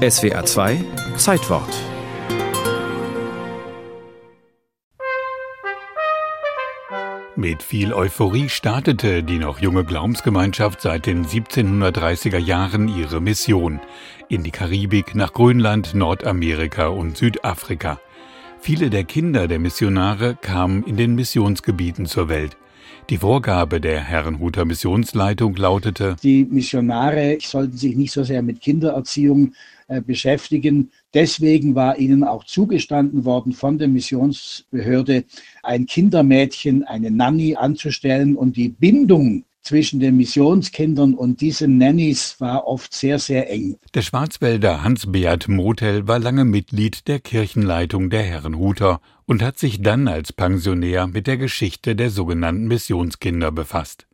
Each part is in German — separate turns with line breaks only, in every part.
SWA 2 Zeitwort
Mit viel Euphorie startete die noch junge Glaubensgemeinschaft seit den 1730er Jahren ihre Mission in die Karibik, nach Grönland, Nordamerika und Südafrika. Viele der Kinder der Missionare kamen in den Missionsgebieten zur Welt. Die Vorgabe der Herrenhuter Missionsleitung lautete,
die Missionare sollten sich nicht so sehr mit Kindererziehung äh, beschäftigen. Deswegen war ihnen auch zugestanden worden von der Missionsbehörde, ein Kindermädchen, eine Nanny anzustellen und die Bindung zwischen den Missionskindern und diesen Nannies war oft sehr, sehr eng.
Der Schwarzwälder Hans-Beat Motel war lange Mitglied der Kirchenleitung der Herrenhuter und hat sich dann als Pensionär mit der Geschichte der sogenannten Missionskinder befasst.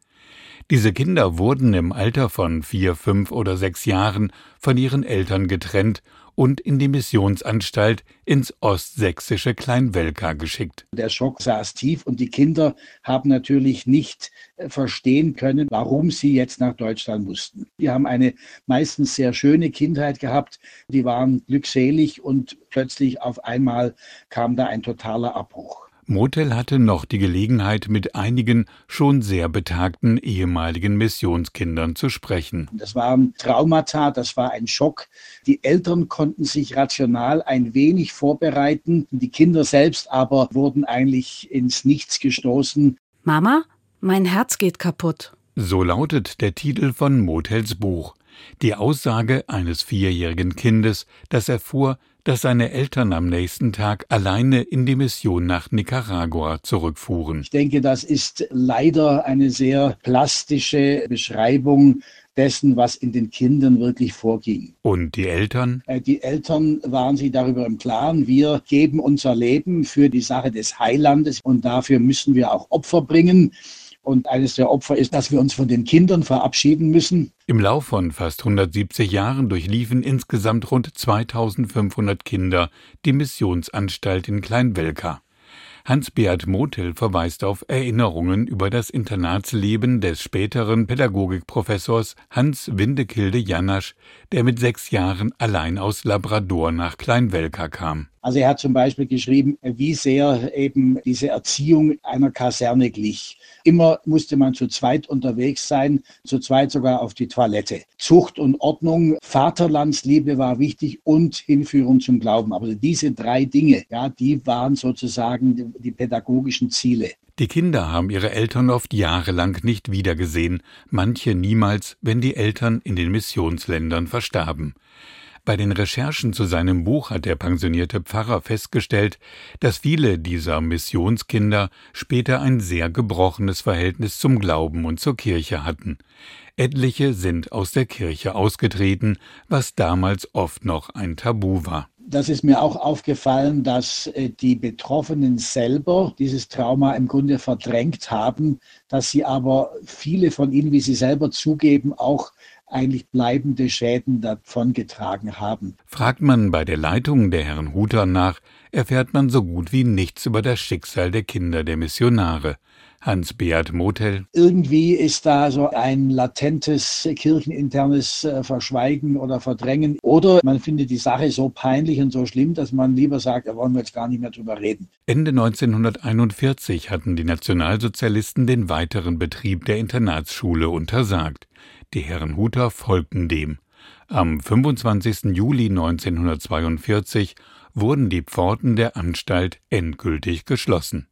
Diese Kinder wurden im Alter von vier, fünf oder sechs Jahren von ihren Eltern getrennt und in die Missionsanstalt ins ostsächsische Kleinwelka geschickt.
Der Schock saß tief und die Kinder haben natürlich nicht äh, verstehen können, warum sie jetzt nach Deutschland mussten. Die haben eine meistens sehr schöne Kindheit gehabt, die waren glückselig und plötzlich auf einmal kam da ein totaler Abbruch.
Motel hatte noch die Gelegenheit, mit einigen schon sehr betagten ehemaligen Missionskindern zu sprechen.
Das waren Traumata, das war ein Schock. Die Eltern konnten sich rational ein wenig vorbereiten, die Kinder selbst aber wurden eigentlich ins Nichts gestoßen.
Mama, mein Herz geht kaputt.
So lautet der Titel von Motels Buch. Die Aussage eines vierjährigen Kindes, das erfuhr, dass seine Eltern am nächsten Tag alleine in die Mission nach Nicaragua zurückfuhren.
Ich denke, das ist leider eine sehr plastische Beschreibung dessen, was in den Kindern wirklich vorging.
Und die Eltern?
Äh, die Eltern waren sich darüber im Klaren, wir geben unser Leben für die Sache des Heilandes und dafür müssen wir auch Opfer bringen. Und eines der Opfer ist, dass wir uns von den Kindern verabschieden müssen.
Im Lauf von fast 170 Jahren durchliefen insgesamt rund 2500 Kinder die Missionsanstalt in Kleinwelka. Hans-Beat Motel verweist auf Erinnerungen über das Internatsleben des späteren Pädagogikprofessors Hans Windekilde Janasch, der mit sechs Jahren allein aus Labrador nach Kleinwelka kam.
Also er hat zum Beispiel geschrieben, wie sehr eben diese Erziehung einer Kaserne glich. Immer musste man zu zweit unterwegs sein, zu zweit sogar auf die Toilette. Zucht und Ordnung, Vaterlandsliebe war wichtig und Hinführung zum Glauben. Aber diese drei Dinge, ja, die waren sozusagen die, die pädagogischen Ziele.
Die Kinder haben ihre Eltern oft jahrelang nicht wiedergesehen, manche niemals, wenn die Eltern in den Missionsländern verstarben. Bei den Recherchen zu seinem Buch hat der pensionierte Pfarrer festgestellt, dass viele dieser Missionskinder später ein sehr gebrochenes Verhältnis zum Glauben und zur Kirche hatten. Etliche sind aus der Kirche ausgetreten, was damals oft noch ein Tabu war.
Das ist mir auch aufgefallen, dass äh, die Betroffenen selber dieses Trauma im Grunde verdrängt haben, dass sie aber viele von ihnen, wie sie selber zugeben, auch eigentlich bleibende Schäden davongetragen haben.
Fragt man bei der Leitung der Herren Huter nach, erfährt man so gut wie nichts über das Schicksal der Kinder der Missionare. Hans-Beat Motel.
Irgendwie ist da so ein latentes kircheninternes äh, Verschweigen oder Verdrängen. Oder man findet die Sache so peinlich und so schlimm, dass man lieber sagt, da wollen wir jetzt gar nicht mehr drüber reden.
Ende 1941 hatten die Nationalsozialisten den weiteren Betrieb der Internatsschule untersagt. Die Herrenhuter folgten dem. Am 25. Juli 1942 wurden die Pforten der Anstalt endgültig geschlossen